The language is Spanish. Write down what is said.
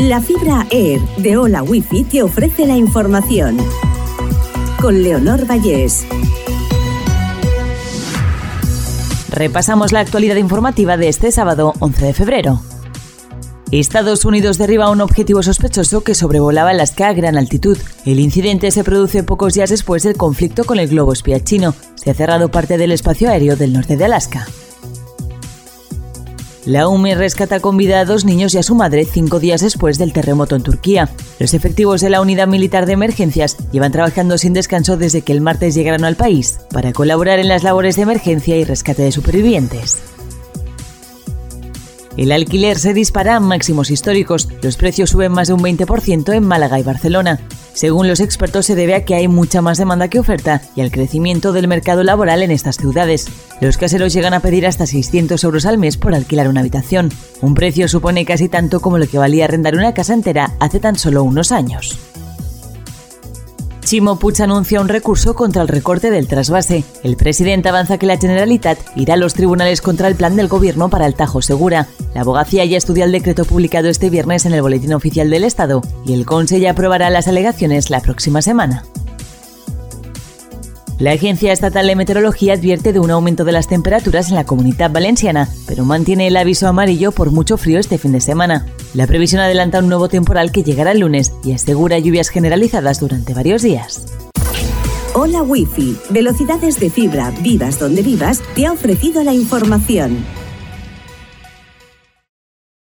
La fibra Air de Hola Wifi te ofrece la información. Con Leonor Vallés. Repasamos la actualidad informativa de este sábado 11 de febrero. Estados Unidos derriba un objetivo sospechoso que sobrevolaba Alaska a gran altitud. El incidente se produce pocos días después del conflicto con el globo espía chino. Se ha cerrado parte del espacio aéreo del norte de Alaska. La UME rescata con vida a dos niños y a su madre cinco días después del terremoto en Turquía. Los efectivos de la Unidad Militar de Emergencias llevan trabajando sin descanso desde que el martes llegaron al país para colaborar en las labores de emergencia y rescate de supervivientes. El alquiler se dispara a máximos históricos. Los precios suben más de un 20% en Málaga y Barcelona. Según los expertos, se debe a que hay mucha más demanda que oferta y al crecimiento del mercado laboral en estas ciudades. Los caseros llegan a pedir hasta 600 euros al mes por alquilar una habitación. Un precio supone casi tanto como lo que valía arrendar una casa entera hace tan solo unos años. Chimo Puig anuncia un recurso contra el recorte del trasvase. El presidente avanza que la Generalitat irá a los tribunales contra el plan del gobierno para el Tajo Segura. La abogacía ya estudia el decreto publicado este viernes en el Boletín Oficial del Estado y el Consejo aprobará las alegaciones la próxima semana. La Agencia Estatal de Meteorología advierte de un aumento de las temperaturas en la comunidad valenciana, pero mantiene el aviso amarillo por mucho frío este fin de semana. La previsión adelanta un nuevo temporal que llegará el lunes y asegura lluvias generalizadas durante varios días. Hola Wi-Fi, velocidades de fibra, vivas donde vivas, te ha ofrecido la información.